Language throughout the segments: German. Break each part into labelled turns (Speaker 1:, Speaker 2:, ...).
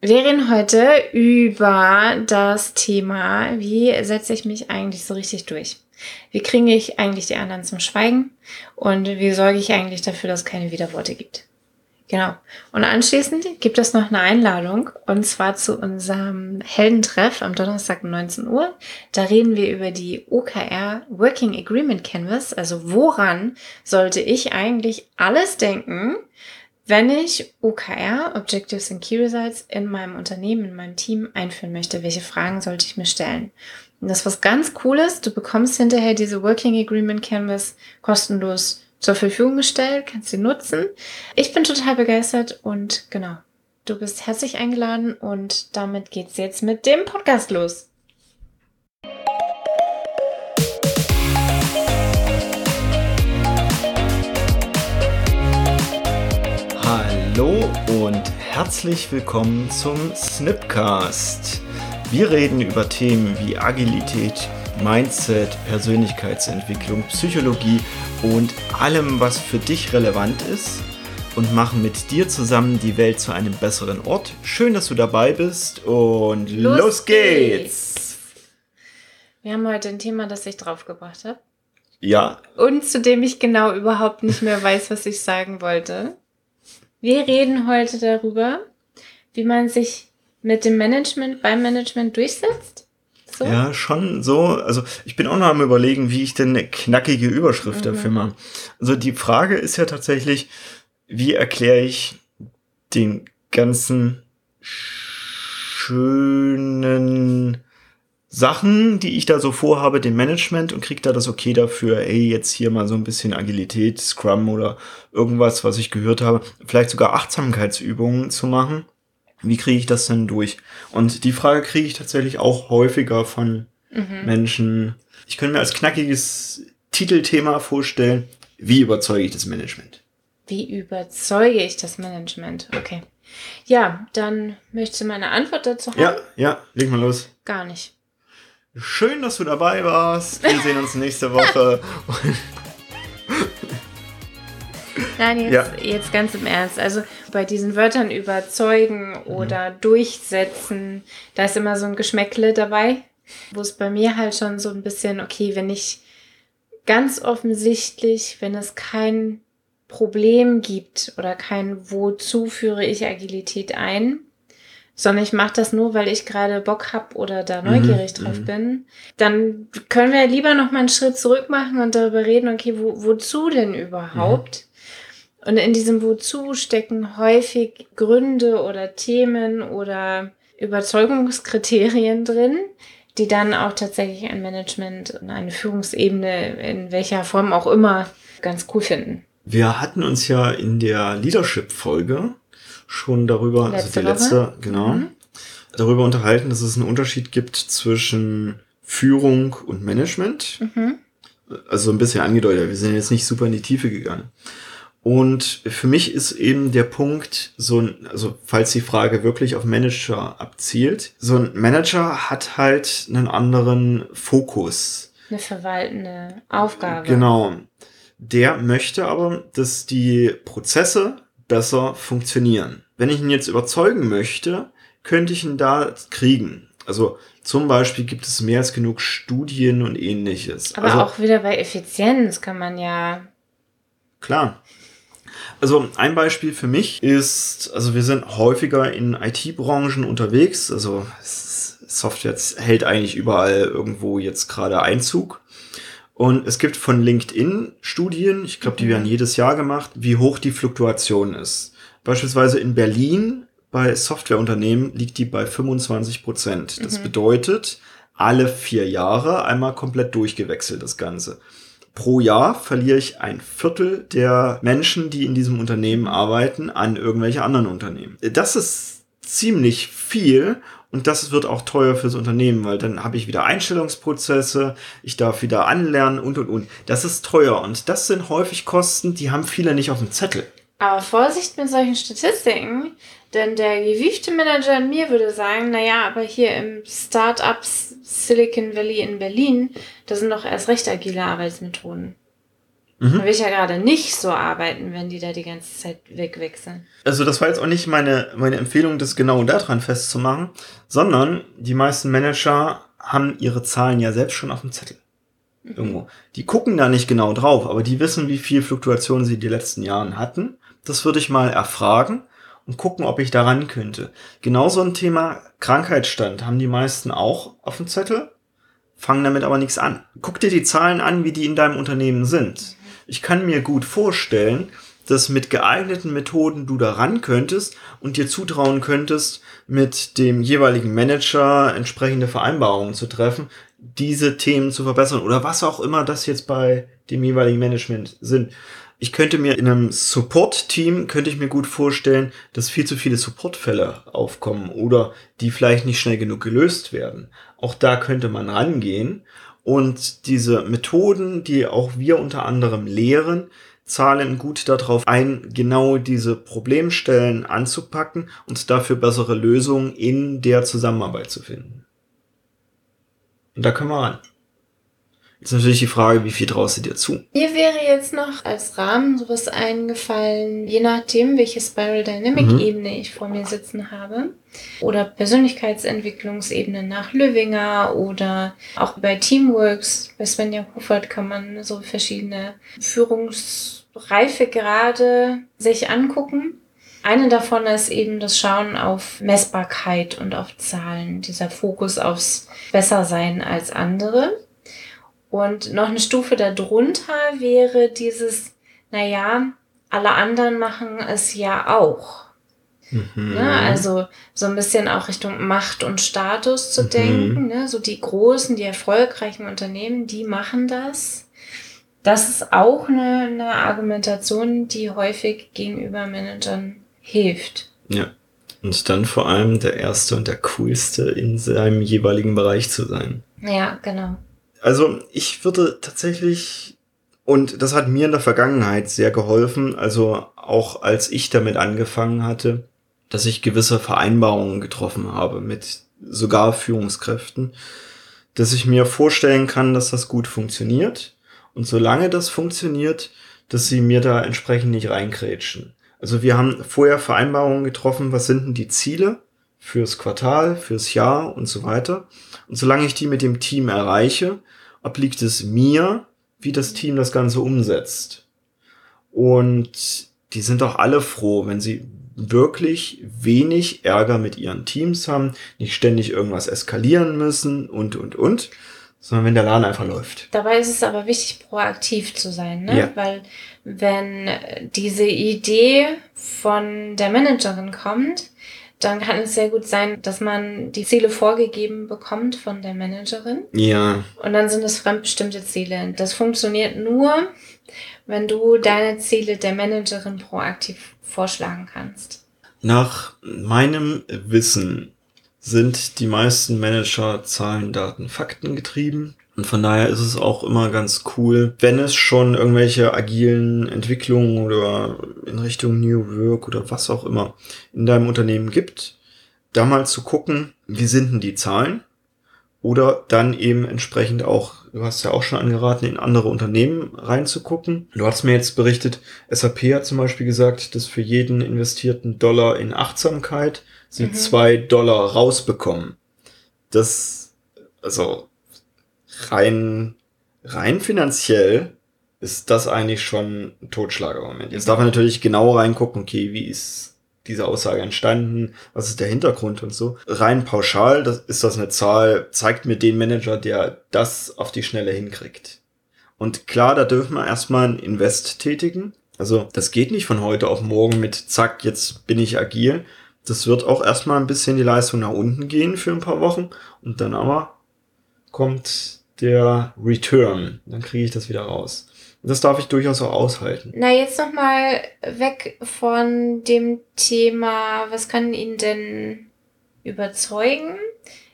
Speaker 1: Wir reden heute über das Thema, wie setze ich mich eigentlich so richtig durch? Wie kriege ich eigentlich die anderen zum Schweigen? Und wie sorge ich eigentlich dafür, dass es keine Widerworte gibt? Genau. Und anschließend gibt es noch eine Einladung und zwar zu unserem Heldentreff am Donnerstag um 19 Uhr. Da reden wir über die OKR Working Agreement Canvas. Also woran sollte ich eigentlich alles denken, wenn ich OKR, Objectives and Key Results, in meinem Unternehmen, in meinem Team einführen möchte, welche Fragen sollte ich mir stellen? Und das ist was ganz Cooles. Du bekommst hinterher diese Working Agreement Canvas kostenlos zur Verfügung gestellt, kannst sie nutzen. Ich bin total begeistert und genau, du bist herzlich eingeladen und damit geht's jetzt mit dem Podcast los.
Speaker 2: Hallo und herzlich willkommen zum Snipcast. Wir reden über Themen wie Agilität, Mindset, Persönlichkeitsentwicklung, Psychologie und allem, was für dich relevant ist und machen mit dir zusammen die Welt zu einem besseren Ort. Schön, dass du dabei bist und los, los geht's.
Speaker 1: Wir haben heute ein Thema, das ich draufgebracht habe.
Speaker 2: Ja.
Speaker 1: Und zu dem ich genau überhaupt nicht mehr weiß, was ich sagen wollte. Wir reden heute darüber, wie man sich mit dem Management beim Management durchsetzt.
Speaker 2: So? Ja, schon so. Also ich bin auch noch am überlegen, wie ich denn eine knackige Überschrift mhm. dafür mache. Also die Frage ist ja tatsächlich, wie erkläre ich den ganzen schönen Sachen, die ich da so vorhabe, dem Management und kriege da das Okay dafür, ey, jetzt hier mal so ein bisschen Agilität, Scrum oder irgendwas, was ich gehört habe, vielleicht sogar Achtsamkeitsübungen zu machen. Wie kriege ich das denn durch? Und die Frage kriege ich tatsächlich auch häufiger von mhm. Menschen. Ich könnte mir als knackiges Titelthema vorstellen, wie überzeuge ich das Management?
Speaker 1: Wie überzeuge ich das Management? Okay. Ja, dann möchtest du meine Antwort dazu haben?
Speaker 2: Ja, ja, leg mal los.
Speaker 1: Gar nicht.
Speaker 2: Schön, dass du dabei warst. Wir sehen uns nächste Woche.
Speaker 1: Nein, jetzt, ja. jetzt ganz im Ernst. Also bei diesen Wörtern überzeugen oder mhm. durchsetzen, da ist immer so ein Geschmäckle dabei, wo es bei mir halt schon so ein bisschen, okay, wenn ich ganz offensichtlich, wenn es kein Problem gibt oder kein Wozu führe ich Agilität ein, sondern ich mache das nur, weil ich gerade Bock hab oder da mhm, neugierig mhm, drauf bin, dann können wir lieber noch mal einen Schritt zurück machen und darüber reden, okay, wo, wozu denn überhaupt? Mhm. Und in diesem Wozu stecken häufig Gründe oder Themen oder Überzeugungskriterien drin, die dann auch tatsächlich ein Management und eine Führungsebene in welcher Form auch immer ganz cool finden.
Speaker 2: Wir hatten uns ja in der Leadership-Folge schon darüber, letzte also die letzte, Woche. genau, mhm. darüber unterhalten, dass es einen Unterschied gibt zwischen Führung und Management. Mhm. Also ein bisschen angedeutet, wir sind jetzt nicht super in die Tiefe gegangen. Und für mich ist eben der Punkt, so ein, also falls die Frage wirklich auf Manager abzielt, so ein Manager hat halt einen anderen Fokus.
Speaker 1: Eine verwaltende Aufgabe.
Speaker 2: Genau. Der möchte aber, dass die Prozesse besser funktionieren. Wenn ich ihn jetzt überzeugen möchte, könnte ich ihn da kriegen. Also zum Beispiel gibt es mehr als genug Studien und ähnliches.
Speaker 1: Aber
Speaker 2: also,
Speaker 1: auch wieder bei Effizienz kann man ja.
Speaker 2: Klar. Also ein Beispiel für mich ist, also wir sind häufiger in IT-Branchen unterwegs. Also Software hält eigentlich überall irgendwo jetzt gerade Einzug. Und es gibt von LinkedIn Studien, ich glaube, die mhm. werden jedes Jahr gemacht, wie hoch die Fluktuation ist. Beispielsweise in Berlin bei Softwareunternehmen liegt die bei 25 Prozent. Das mhm. bedeutet, alle vier Jahre einmal komplett durchgewechselt das Ganze. Pro Jahr verliere ich ein Viertel der Menschen, die in diesem Unternehmen arbeiten, an irgendwelche anderen Unternehmen. Das ist ziemlich viel und das wird auch teuer fürs Unternehmen, weil dann habe ich wieder Einstellungsprozesse, ich darf wieder anlernen und und und. Das ist teuer und das sind häufig Kosten, die haben viele nicht auf dem Zettel.
Speaker 1: Aber Vorsicht mit solchen Statistiken, denn der gewiefte Manager in mir würde sagen, naja, aber hier im Startup Silicon Valley in Berlin, da sind doch erst recht agile Arbeitsmethoden. Mhm. Da will ich ja gerade nicht so arbeiten, wenn die da die ganze Zeit wegwechseln.
Speaker 2: Also das war jetzt auch nicht meine, meine Empfehlung, das genau daran festzumachen, sondern die meisten Manager haben ihre Zahlen ja selbst schon auf dem Zettel. Mhm. Irgendwo. Die gucken da nicht genau drauf, aber die wissen, wie viel Fluktuation sie die letzten Jahren hatten. Das würde ich mal erfragen und gucken, ob ich daran könnte. Genauso ein Thema Krankheitsstand haben die meisten auch auf dem Zettel, fangen damit aber nichts an. Guck dir die Zahlen an, wie die in deinem Unternehmen sind ich kann mir gut vorstellen, dass mit geeigneten Methoden du daran könntest und dir zutrauen könntest, mit dem jeweiligen Manager entsprechende Vereinbarungen zu treffen, diese Themen zu verbessern oder was auch immer das jetzt bei dem jeweiligen Management sind. Ich könnte mir in einem Support-Team, könnte ich mir gut vorstellen, dass viel zu viele Supportfälle aufkommen oder die vielleicht nicht schnell genug gelöst werden. Auch da könnte man rangehen und diese Methoden, die auch wir unter anderem lehren, zahlen gut darauf ein, genau diese Problemstellen anzupacken und dafür bessere Lösungen in der Zusammenarbeit zu finden. Und da können wir ran. Jetzt natürlich die Frage, wie viel traust du dir zu?
Speaker 1: Mir wäre jetzt noch als Rahmen sowas eingefallen, je nachdem, welche Spiral Dynamic Ebene mhm. ich vor mir sitzen habe. Oder Persönlichkeitsentwicklungsebene nach Löwinger oder auch bei Teamworks, bei Svenja Hufert kann man so verschiedene Führungsreifegrade sich angucken. Eine davon ist eben das Schauen auf Messbarkeit und auf Zahlen, dieser Fokus aufs Bessersein als andere. Und noch eine Stufe darunter wäre dieses, naja, alle anderen machen es ja auch. Mhm. Ne? Also so ein bisschen auch Richtung Macht und Status zu mhm. denken. Ne? So die großen, die erfolgreichen Unternehmen, die machen das. Das ist auch eine, eine Argumentation, die häufig gegenüber Managern hilft.
Speaker 2: Ja. Und dann vor allem der Erste und der Coolste in seinem jeweiligen Bereich zu sein.
Speaker 1: Ja, genau.
Speaker 2: Also ich würde tatsächlich, und das hat mir in der Vergangenheit sehr geholfen, also auch als ich damit angefangen hatte, dass ich gewisse Vereinbarungen getroffen habe mit sogar Führungskräften, dass ich mir vorstellen kann, dass das gut funktioniert. Und solange das funktioniert, dass sie mir da entsprechend nicht reinkrätschen. Also wir haben vorher Vereinbarungen getroffen, was sind denn die Ziele fürs Quartal, fürs Jahr und so weiter. Und solange ich die mit dem Team erreiche, obliegt es mir, wie das Team das Ganze umsetzt. Und die sind auch alle froh, wenn sie wirklich wenig Ärger mit ihren Teams haben, nicht ständig irgendwas eskalieren müssen und, und, und, sondern wenn der Laden einfach läuft.
Speaker 1: Dabei ist es aber wichtig, proaktiv zu sein, ne? Ja. weil wenn diese Idee von der Managerin kommt, dann kann es sehr gut sein, dass man die Ziele vorgegeben bekommt von der Managerin.
Speaker 2: Ja.
Speaker 1: Und dann sind es fremdbestimmte Ziele. Das funktioniert nur, wenn du deine Ziele der Managerin proaktiv vorschlagen kannst.
Speaker 2: Nach meinem Wissen sind die meisten Manager Zahlen, Daten, Fakten getrieben. Und von daher ist es auch immer ganz cool, wenn es schon irgendwelche agilen Entwicklungen oder in Richtung New Work oder was auch immer in deinem Unternehmen gibt, da mal zu gucken, wie sind denn die Zahlen? Oder dann eben entsprechend auch, du hast ja auch schon angeraten, in andere Unternehmen reinzugucken. Du hast mir jetzt berichtet, SAP hat zum Beispiel gesagt, dass für jeden investierten Dollar in Achtsamkeit sie mhm. zwei Dollar rausbekommen. Das, also rein, rein finanziell ist das eigentlich schon ein Totschlager-Moment. Jetzt darf man natürlich genau reingucken, okay, wie ist diese Aussage entstanden, was ist der Hintergrund und so. Rein pauschal, das ist das eine Zahl, zeigt mir den Manager, der das auf die Schnelle hinkriegt. Und klar, da dürfen wir erstmal ein Invest tätigen. Also das geht nicht von heute auf morgen mit, zack, jetzt bin ich agil. Das wird auch erstmal ein bisschen die Leistung nach unten gehen für ein paar Wochen. Und dann aber kommt der Return. Dann kriege ich das wieder raus. Das darf ich durchaus auch aushalten.
Speaker 1: Na, jetzt nochmal weg von dem Thema, was kann ihn denn überzeugen?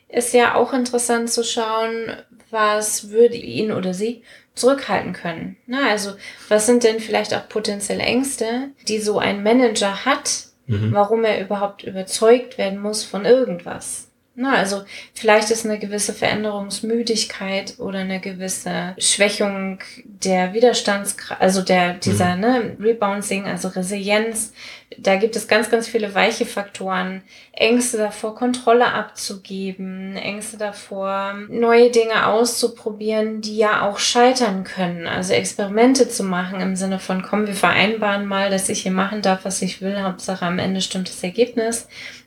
Speaker 1: Ist ja auch interessant zu schauen, was würde ihn oder sie zurückhalten können. Na, also, was sind denn vielleicht auch potenzielle Ängste, die so ein Manager hat, mhm. warum er überhaupt überzeugt werden muss von irgendwas? Na, also vielleicht ist eine gewisse Veränderungsmüdigkeit oder eine gewisse Schwächung der Widerstandskraft, also der dieser mhm. ne, Rebouncing, also Resilienz. Da gibt es ganz, ganz viele weiche Faktoren. Ängste davor, Kontrolle abzugeben, Ängste davor, neue Dinge auszuprobieren, die ja auch scheitern können. Also Experimente zu machen im Sinne von, komm, wir vereinbaren mal, dass ich hier machen darf, was ich will. Hauptsache am Ende stimmt das Ergebnis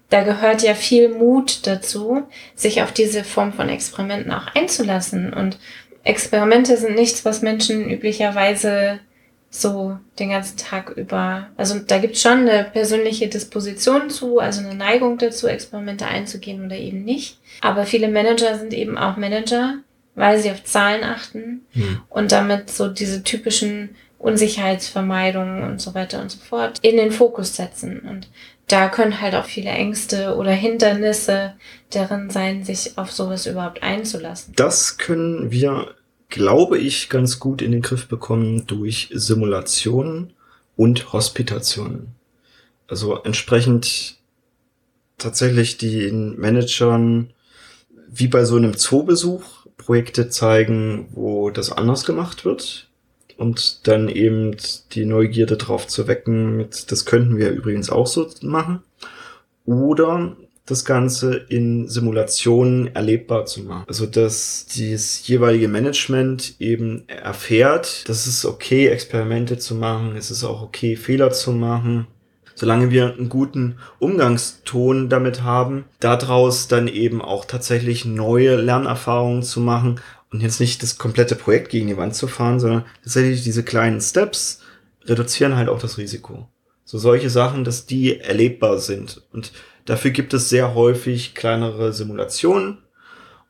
Speaker 1: da gehört ja viel Mut dazu, sich auf diese Form von Experimenten auch einzulassen. Und Experimente sind nichts, was Menschen üblicherweise so den ganzen Tag über, also da gibt es schon eine persönliche Disposition zu, also eine Neigung dazu, Experimente einzugehen oder eben nicht. Aber viele Manager sind eben auch Manager, weil sie auf Zahlen achten mhm. und damit so diese typischen Unsicherheitsvermeidungen und so weiter und so fort in den Fokus setzen. Und da können halt auch viele Ängste oder Hindernisse darin sein, sich auf sowas überhaupt einzulassen.
Speaker 2: Das können wir, glaube ich, ganz gut in den Griff bekommen durch Simulationen und Hospitationen. Also entsprechend tatsächlich den Managern wie bei so einem Zoobesuch Projekte zeigen, wo das anders gemacht wird, und dann eben die Neugierde drauf zu wecken mit, das könnten wir übrigens auch so machen. Oder das Ganze in Simulationen erlebbar zu machen. Also, dass dieses jeweilige Management eben erfährt, dass es okay, Experimente zu machen, es ist auch okay, Fehler zu machen. Solange wir einen guten Umgangston damit haben, daraus dann eben auch tatsächlich neue Lernerfahrungen zu machen, und jetzt nicht das komplette Projekt gegen die Wand zu fahren, sondern tatsächlich diese kleinen Steps reduzieren halt auch das Risiko. So solche Sachen, dass die erlebbar sind. Und dafür gibt es sehr häufig kleinere Simulationen.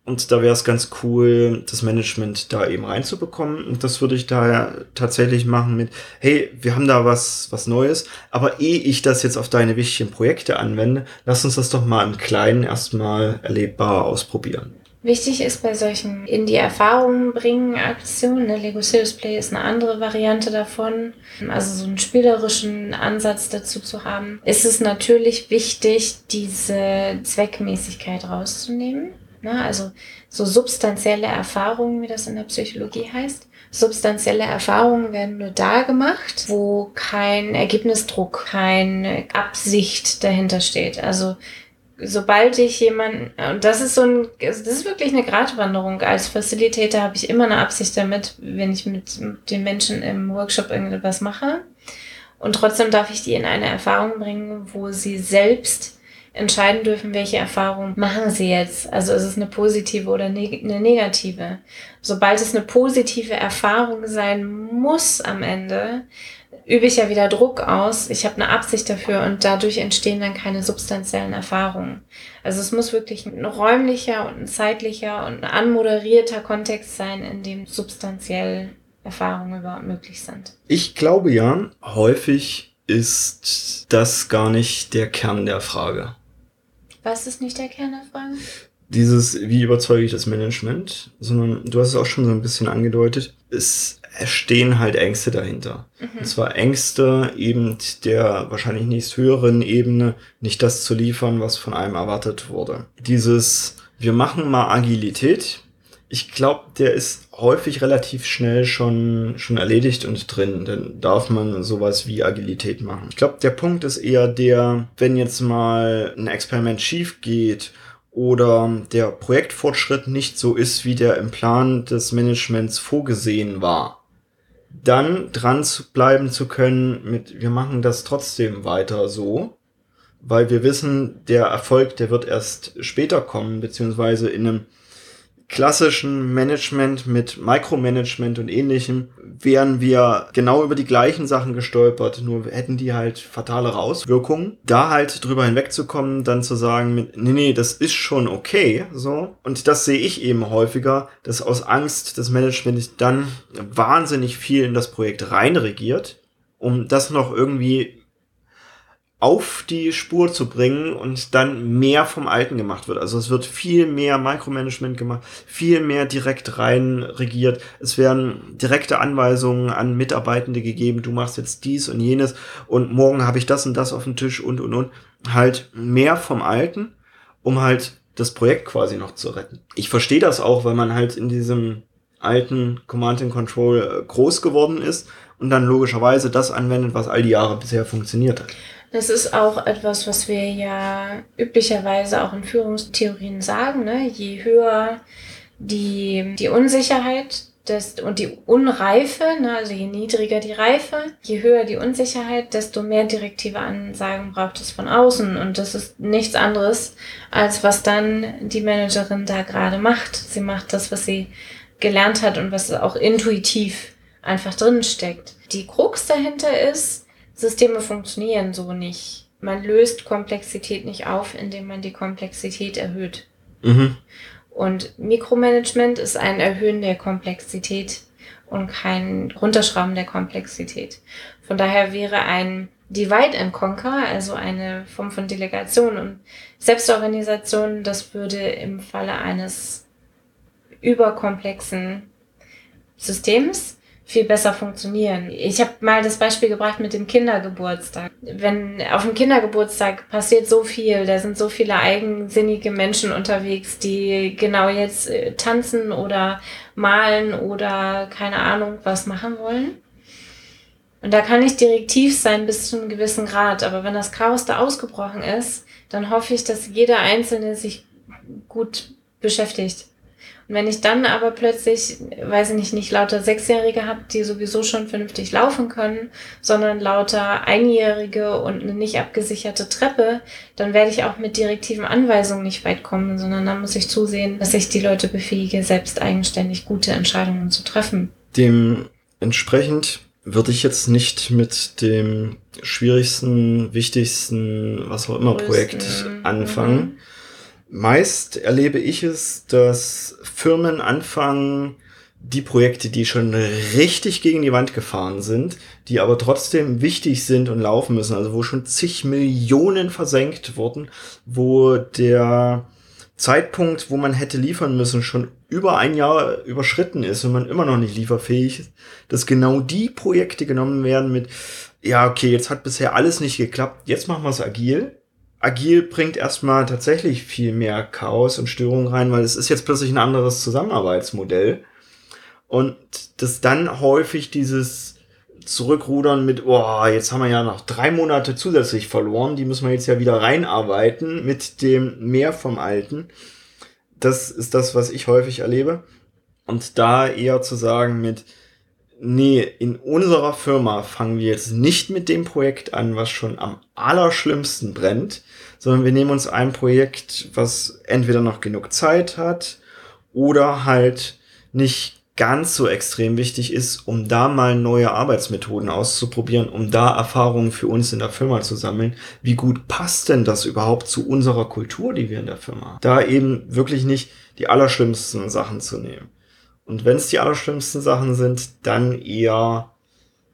Speaker 2: Und da wäre es ganz cool, das Management da eben reinzubekommen. Und das würde ich da tatsächlich machen mit, hey, wir haben da was, was Neues. Aber ehe ich das jetzt auf deine wichtigen Projekte anwende, lass uns das doch mal im Kleinen erstmal erlebbar ausprobieren.
Speaker 1: Wichtig ist bei solchen in die Erfahrungen bringen Aktionen, ne, Lego Serious Play ist eine andere Variante davon, also so einen spielerischen Ansatz dazu zu haben, ist es natürlich wichtig, diese Zweckmäßigkeit rauszunehmen. Ne? Also so substanzielle Erfahrungen, wie das in der Psychologie heißt. Substanzielle Erfahrungen werden nur da gemacht, wo kein Ergebnisdruck, keine Absicht dahinter steht. Also sobald ich jemanden, und das ist so ein, also das ist wirklich eine Gratwanderung. Als Facilitator habe ich immer eine Absicht damit, wenn ich mit den Menschen im Workshop irgendetwas mache. Und trotzdem darf ich die in eine Erfahrung bringen, wo sie selbst entscheiden dürfen, welche Erfahrung machen sie jetzt. Also ist es eine positive oder eine negative. Sobald es eine positive Erfahrung sein muss am Ende, übe ich ja wieder Druck aus. Ich habe eine Absicht dafür und dadurch entstehen dann keine substanziellen Erfahrungen. Also es muss wirklich ein räumlicher und ein zeitlicher und ein anmoderierter Kontext sein, in dem substanziell Erfahrungen überhaupt möglich sind.
Speaker 2: Ich glaube ja, häufig ist das gar nicht der Kern der Frage.
Speaker 1: Was ist nicht der Kern der Frage?
Speaker 2: Dieses, wie überzeuge ich das Management, sondern du hast es auch schon so ein bisschen angedeutet. Es stehen halt Ängste dahinter. Mhm. Und zwar Ängste eben der wahrscheinlich nächst höheren Ebene, nicht das zu liefern, was von einem erwartet wurde. Dieses, wir machen mal Agilität. Ich glaube, der ist häufig relativ schnell schon, schon erledigt und drin. Dann darf man sowas wie Agilität machen. Ich glaube, der Punkt ist eher der, wenn jetzt mal ein Experiment schief geht oder der Projektfortschritt nicht so ist, wie der im Plan des Managements vorgesehen war dann dran zu bleiben zu können mit, wir machen das trotzdem weiter so, weil wir wissen, der Erfolg, der wird erst später kommen, beziehungsweise in einem klassischen Management mit Micromanagement und ähnlichem wären wir genau über die gleichen Sachen gestolpert, nur hätten die halt fatalere Auswirkungen. Da halt drüber hinwegzukommen, dann zu sagen, nee, nee, das ist schon okay, so. Und das sehe ich eben häufiger, dass aus Angst das Management dann wahnsinnig viel in das Projekt reinregiert, um das noch irgendwie auf die Spur zu bringen und dann mehr vom Alten gemacht wird. Also es wird viel mehr Micromanagement gemacht, viel mehr direkt rein regiert. Es werden direkte Anweisungen an Mitarbeitende gegeben, du machst jetzt dies und jenes und morgen habe ich das und das auf dem Tisch und und und. Halt mehr vom Alten, um halt das Projekt quasi noch zu retten. Ich verstehe das auch, weil man halt in diesem alten Command and Control äh, groß geworden ist und dann logischerweise das anwendet, was all die Jahre bisher funktioniert hat.
Speaker 1: Das ist auch etwas, was wir ja üblicherweise auch in Führungstheorien sagen. Ne? Je höher die, die Unsicherheit desto, und die Unreife, ne? also je niedriger die Reife, je höher die Unsicherheit, desto mehr direktive Ansagen braucht es von außen. Und das ist nichts anderes, als was dann die Managerin da gerade macht. Sie macht das, was sie gelernt hat und was auch intuitiv einfach drin steckt. Die Krux dahinter ist, Systeme funktionieren so nicht. Man löst Komplexität nicht auf, indem man die Komplexität erhöht. Mhm. Und Mikromanagement ist ein Erhöhen der Komplexität und kein Runterschrauben der Komplexität. Von daher wäre ein Divide and Conquer, also eine Form von Delegation und Selbstorganisation, das würde im Falle eines überkomplexen Systems viel besser funktionieren. Ich habe mal das Beispiel gebracht mit dem Kindergeburtstag. Wenn auf dem Kindergeburtstag passiert so viel, da sind so viele eigensinnige Menschen unterwegs, die genau jetzt äh, tanzen oder malen oder keine Ahnung was machen wollen. Und da kann ich direktiv sein bis zu einem gewissen Grad. Aber wenn das Chaos da ausgebrochen ist, dann hoffe ich, dass jeder Einzelne sich gut beschäftigt. Und wenn ich dann aber plötzlich, weiß ich nicht, nicht lauter Sechsjährige habe, die sowieso schon vernünftig laufen können, sondern lauter Einjährige und eine nicht abgesicherte Treppe, dann werde ich auch mit direktiven Anweisungen nicht weit kommen, sondern dann muss ich zusehen, dass ich die Leute befähige, selbst eigenständig gute Entscheidungen zu treffen.
Speaker 2: Dementsprechend würde ich jetzt nicht mit dem schwierigsten, wichtigsten, was auch immer Größten. Projekt anfangen. Mhm Meist erlebe ich es, dass Firmen anfangen, die Projekte, die schon richtig gegen die Wand gefahren sind, die aber trotzdem wichtig sind und laufen müssen, also wo schon zig Millionen versenkt wurden, wo der Zeitpunkt, wo man hätte liefern müssen, schon über ein Jahr überschritten ist und man immer noch nicht lieferfähig ist, dass genau die Projekte genommen werden mit, ja, okay, jetzt hat bisher alles nicht geklappt, jetzt machen wir es agil Agil bringt erstmal tatsächlich viel mehr Chaos und Störung rein, weil es ist jetzt plötzlich ein anderes Zusammenarbeitsmodell. Und das dann häufig dieses Zurückrudern mit, oh, jetzt haben wir ja noch drei Monate zusätzlich verloren, die müssen wir jetzt ja wieder reinarbeiten mit dem mehr vom Alten. Das ist das, was ich häufig erlebe. Und da eher zu sagen mit, nee, in unserer Firma fangen wir jetzt nicht mit dem Projekt an, was schon am allerschlimmsten brennt, sondern wir nehmen uns ein Projekt, was entweder noch genug Zeit hat oder halt nicht ganz so extrem wichtig ist, um da mal neue Arbeitsmethoden auszuprobieren, um da Erfahrungen für uns in der Firma zu sammeln. Wie gut passt denn das überhaupt zu unserer Kultur, die wir in der Firma haben? Da eben wirklich nicht die allerschlimmsten Sachen zu nehmen. Und wenn es die allerschlimmsten Sachen sind, dann eher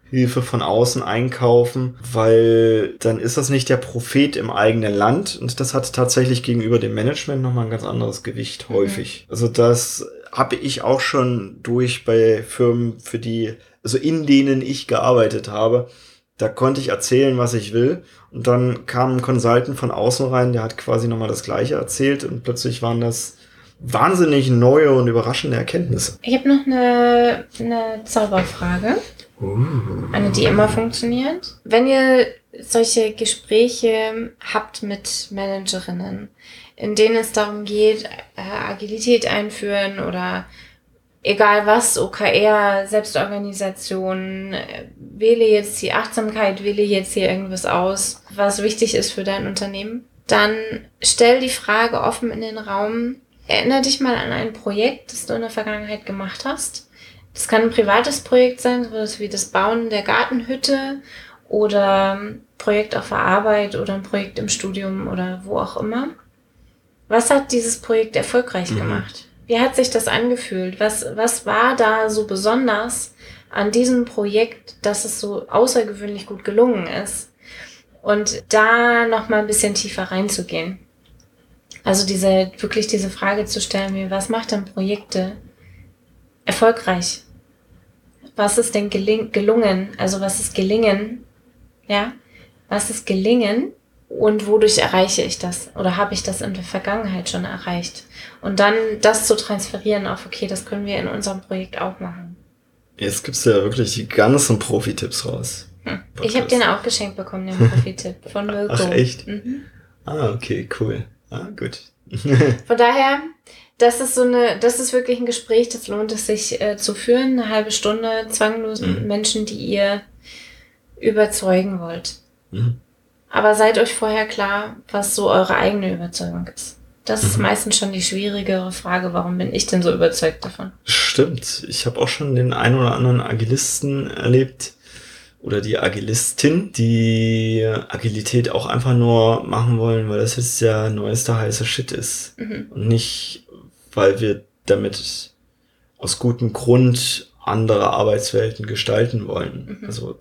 Speaker 2: Hilfe von außen einkaufen, weil dann ist das nicht der Prophet im eigenen Land und das hat tatsächlich gegenüber dem Management nochmal ein ganz anderes Gewicht mhm. häufig. Also das habe ich auch schon durch bei Firmen, für die, also in denen ich gearbeitet habe. Da konnte ich erzählen, was ich will. Und dann kam ein Consultant von außen rein, der hat quasi nochmal das Gleiche erzählt und plötzlich waren das wahnsinnig neue und überraschende Erkenntnisse.
Speaker 1: Ich habe noch eine, eine Zauberfrage. Uh. Eine, die immer funktioniert. Wenn ihr solche Gespräche habt mit Managerinnen, in denen es darum geht, äh, Agilität einführen oder egal was, OKR, Selbstorganisation, äh, wähle jetzt die Achtsamkeit, wähle jetzt hier irgendwas aus, was wichtig ist für dein Unternehmen, dann stell die Frage offen in den Raum, Erinnere dich mal an ein Projekt, das du in der Vergangenheit gemacht hast. Das kann ein privates Projekt sein, sowas wie das Bauen der Gartenhütte oder ein Projekt auf der Arbeit oder ein Projekt im Studium oder wo auch immer. Was hat dieses Projekt erfolgreich mhm. gemacht? Wie hat sich das angefühlt? Was, was war da so besonders an diesem Projekt, dass es so außergewöhnlich gut gelungen ist? Und da noch mal ein bisschen tiefer reinzugehen. Also diese, wirklich diese Frage zu stellen, wie, was macht denn Projekte erfolgreich? Was ist denn geling gelungen? Also was ist gelingen? Ja? Was ist gelingen, und wodurch erreiche ich das oder habe ich das in der Vergangenheit schon erreicht und dann das zu transferieren auf okay, das können wir in unserem Projekt auch machen.
Speaker 2: Jetzt gibst du ja wirklich die ganzen Profi-Tipps raus.
Speaker 1: Hm. Ich habe den auch geschenkt bekommen, den Profi-Tipp von Wilco.
Speaker 2: Ach echt? Mhm. Ah, okay, cool. Ah, gut.
Speaker 1: Von daher, das ist so eine, das ist wirklich ein Gespräch, das lohnt es sich äh, zu führen, eine halbe Stunde zwanglos mhm. Menschen, die ihr überzeugen wollt. Mhm. Aber seid euch vorher klar, was so eure eigene Überzeugung ist. Das mhm. ist meistens schon die schwierigere Frage, warum bin ich denn so überzeugt davon?
Speaker 2: Stimmt. Ich habe auch schon den einen oder anderen Agilisten erlebt oder die Agilistin, die Agilität auch einfach nur machen wollen, weil das jetzt der neueste heiße Shit ist. Mhm. Und nicht, weil wir damit aus gutem Grund andere Arbeitswelten gestalten wollen. Mhm. Also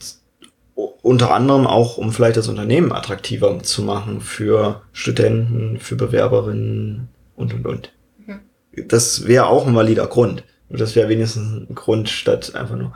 Speaker 2: unter anderem auch, um vielleicht das Unternehmen attraktiver zu machen für Studenten, für Bewerberinnen und und und. Mhm. Das wäre auch ein valider Grund. Und das wäre wenigstens ein Grund, statt einfach nur,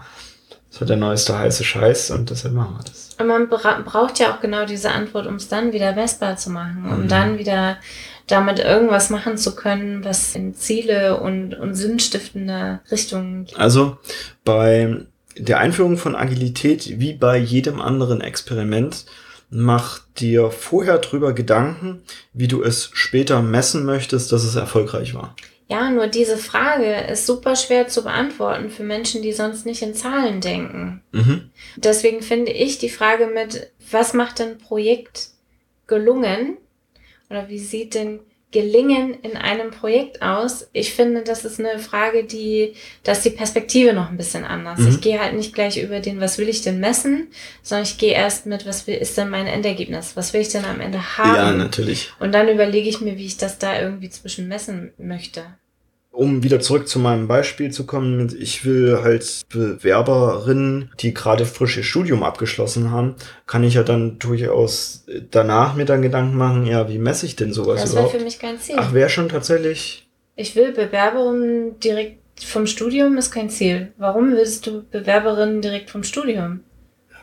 Speaker 2: das wird der neueste heiße Scheiß und deshalb machen wir das.
Speaker 1: Und man bra braucht ja auch genau diese Antwort, um es dann wieder messbar zu machen, um mhm. dann wieder damit irgendwas machen zu können, was in Ziele und, und sinnstiftende Richtungen
Speaker 2: geht. Also bei der Einführung von Agilität, wie bei jedem anderen Experiment, mach dir vorher drüber Gedanken, wie du es später messen möchtest, dass es erfolgreich war.
Speaker 1: Ja, nur diese Frage ist super schwer zu beantworten für Menschen, die sonst nicht in Zahlen denken. Mhm. Deswegen finde ich die Frage mit, was macht ein Projekt gelungen? Oder wie sieht denn Gelingen in einem Projekt aus? Ich finde, das ist eine Frage, die, da ist die Perspektive noch ein bisschen anders. Mhm. Ich gehe halt nicht gleich über den, was will ich denn messen, sondern ich gehe erst mit, was will, ist denn mein Endergebnis? Was will ich denn am Ende haben?
Speaker 2: Ja, natürlich.
Speaker 1: Und dann überlege ich mir, wie ich das da irgendwie zwischen messen möchte
Speaker 2: um wieder zurück zu meinem Beispiel zu kommen, ich will halt Bewerberinnen, die gerade frisch ihr Studium abgeschlossen haben, kann ich ja dann durchaus danach mir dann Gedanken machen, ja, wie messe ich denn sowas
Speaker 1: das überhaupt? Das wäre für mich kein Ziel.
Speaker 2: Ach, wäre schon tatsächlich.
Speaker 1: Ich will Bewerberinnen direkt vom Studium ist kein Ziel. Warum willst du Bewerberinnen direkt vom Studium?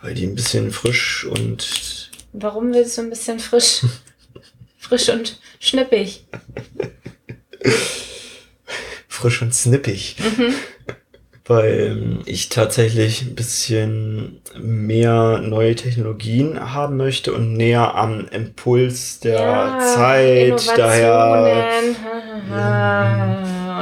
Speaker 2: Weil die ein bisschen frisch und.
Speaker 1: Warum willst du ein bisschen frisch? frisch und schnippig.
Speaker 2: frisch und snippig. Mhm. Weil ich tatsächlich ein bisschen mehr neue Technologien haben möchte und näher am Impuls der ja, Zeit. Daher.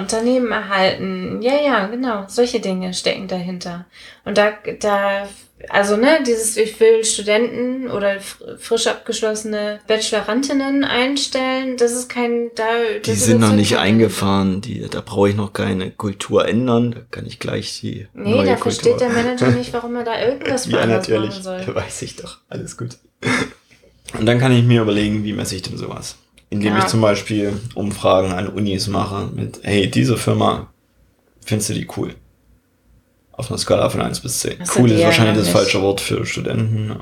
Speaker 1: Unternehmen erhalten. Ja, ja, genau. Solche Dinge stecken dahinter. Und da, da also ne, dieses, ich will Studenten oder frisch abgeschlossene Bachelorantinnen einstellen, das ist kein, da,
Speaker 2: Die sind noch nicht eingefahren, die, da brauche ich noch keine Kultur ändern, da kann ich gleich die
Speaker 1: Nee, neue da Kultur. versteht der Manager nicht, warum er da irgendwas
Speaker 2: ja, natürlich, machen soll. Ja, weiß ich doch, alles gut. Und dann kann ich mir überlegen, wie messe ich denn sowas? Indem ja. ich zum Beispiel Umfragen an Unis mache mit, hey, diese Firma, findest du die cool? Auf einer Skala von 1 bis 10. Hast cool ist wahrscheinlich das nicht. falsche Wort für Studenten.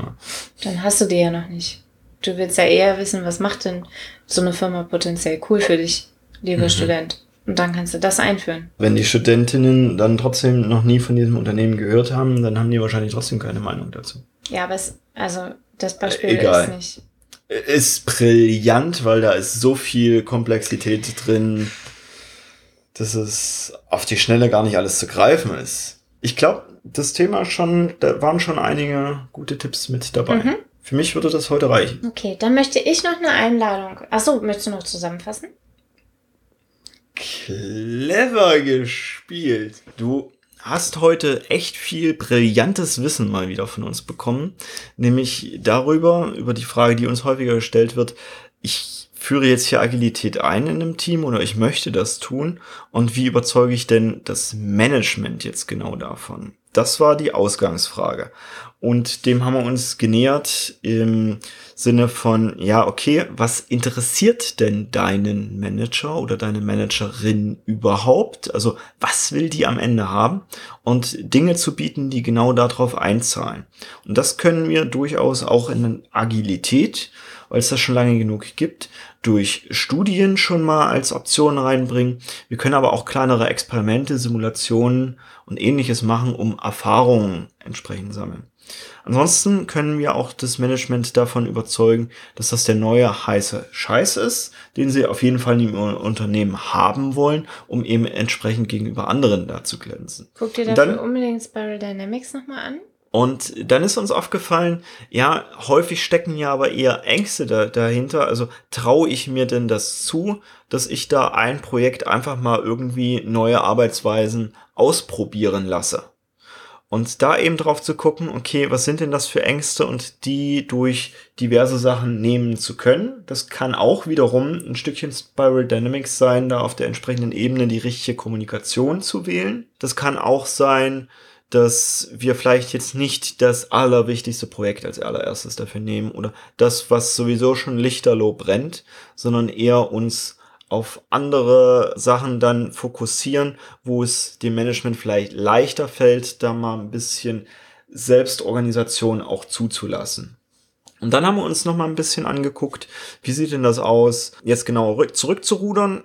Speaker 1: Dann hast du die ja noch nicht. Du willst ja eher wissen, was macht denn so eine Firma potenziell cool für dich, lieber mhm. Student. Und dann kannst du das einführen.
Speaker 2: Wenn die Studentinnen dann trotzdem noch nie von diesem Unternehmen gehört haben, dann haben die wahrscheinlich trotzdem keine Meinung dazu.
Speaker 1: Ja, aber es, also das Beispiel äh, ist nicht.
Speaker 2: Ist brillant, weil da ist so viel Komplexität drin, dass es auf die Schnelle gar nicht alles zu greifen ist ich glaube, das Thema schon, da waren schon einige gute Tipps mit dabei. Mhm. Für mich würde das heute reichen.
Speaker 1: Okay, dann möchte ich noch eine Einladung. Achso, möchtest du noch zusammenfassen?
Speaker 2: Clever gespielt. Du hast heute echt viel brillantes Wissen mal wieder von uns bekommen. Nämlich darüber, über die Frage, die uns häufiger gestellt wird. Ich führe jetzt hier Agilität ein in einem Team oder ich möchte das tun und wie überzeuge ich denn das Management jetzt genau davon? Das war die Ausgangsfrage. Und dem haben wir uns genähert im Sinne von, ja, okay, was interessiert denn deinen Manager oder deine Managerin überhaupt? Also, was will die am Ende haben? Und Dinge zu bieten, die genau darauf einzahlen. Und das können wir durchaus auch in Agilität weil es das schon lange genug gibt, durch Studien schon mal als Option reinbringen. Wir können aber auch kleinere Experimente, Simulationen und ähnliches machen, um Erfahrungen entsprechend sammeln. Ansonsten können wir auch das Management davon überzeugen, dass das der neue heiße Scheiß ist, den sie auf jeden Fall im Unternehmen haben wollen, um eben entsprechend gegenüber anderen da zu glänzen.
Speaker 1: Guck dir dafür dann, unbedingt Spiral Dynamics nochmal an.
Speaker 2: Und dann ist uns aufgefallen, ja, häufig stecken ja aber eher Ängste da, dahinter. Also traue ich mir denn das zu, dass ich da ein Projekt einfach mal irgendwie neue Arbeitsweisen ausprobieren lasse? Und da eben drauf zu gucken, okay, was sind denn das für Ängste und die durch diverse Sachen nehmen zu können. Das kann auch wiederum ein Stückchen Spiral Dynamics sein, da auf der entsprechenden Ebene die richtige Kommunikation zu wählen. Das kann auch sein, dass wir vielleicht jetzt nicht das allerwichtigste Projekt als allererstes dafür nehmen oder das, was sowieso schon lichterloh brennt, sondern eher uns auf andere Sachen dann fokussieren, wo es dem Management vielleicht leichter fällt, da mal ein bisschen Selbstorganisation auch zuzulassen. Und dann haben wir uns noch mal ein bisschen angeguckt, wie sieht denn das aus, jetzt genau zurückzurudern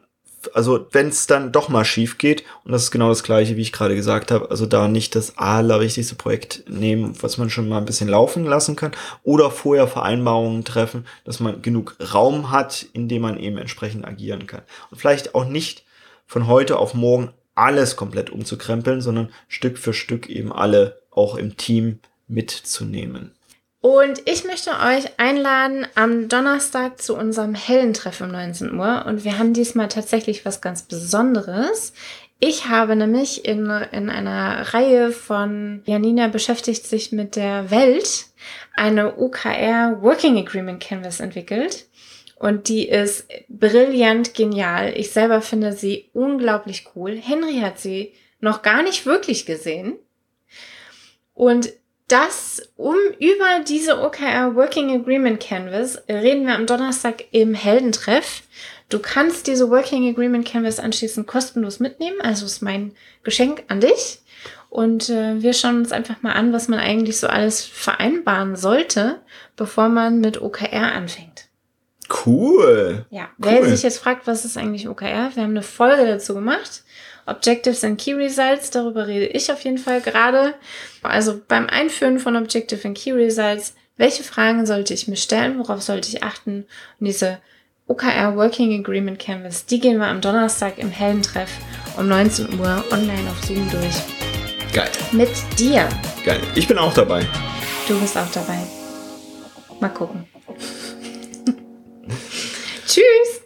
Speaker 2: also wenn es dann doch mal schief geht, und das ist genau das gleiche, wie ich gerade gesagt habe, also da nicht das allerwichtigste Projekt nehmen, was man schon mal ein bisschen laufen lassen kann, oder vorher Vereinbarungen treffen, dass man genug Raum hat, in dem man eben entsprechend agieren kann. Und vielleicht auch nicht von heute auf morgen alles komplett umzukrempeln, sondern Stück für Stück eben alle auch im Team mitzunehmen.
Speaker 1: Und ich möchte euch einladen am Donnerstag zu unserem Hellentreff um 19 Uhr. Und wir haben diesmal tatsächlich was ganz Besonderes. Ich habe nämlich in, in einer Reihe von Janina beschäftigt sich mit der Welt eine OKR Working Agreement Canvas entwickelt. Und die ist brillant genial. Ich selber finde sie unglaublich cool. Henry hat sie noch gar nicht wirklich gesehen. Und das um über diese OKR Working Agreement Canvas reden wir am Donnerstag im Heldentreff. Du kannst diese Working Agreement Canvas anschließend kostenlos mitnehmen. Also ist mein Geschenk an dich. Und äh, wir schauen uns einfach mal an, was man eigentlich so alles vereinbaren sollte, bevor man mit OKR anfängt.
Speaker 2: Cool.
Speaker 1: Ja, cool. wer sich jetzt fragt, was ist eigentlich OKR? Wir haben eine Folge dazu gemacht. Objectives and Key Results, darüber rede ich auf jeden Fall gerade. Also beim Einführen von Objective and Key Results, welche Fragen sollte ich mir stellen, worauf sollte ich achten? Und diese OKR Working Agreement Canvas, die gehen wir am Donnerstag im hellen Treff um 19 Uhr online auf Zoom durch.
Speaker 2: Geil.
Speaker 1: Mit dir.
Speaker 2: Geil. Ich bin auch dabei.
Speaker 1: Du bist auch dabei. Mal gucken. Tschüss.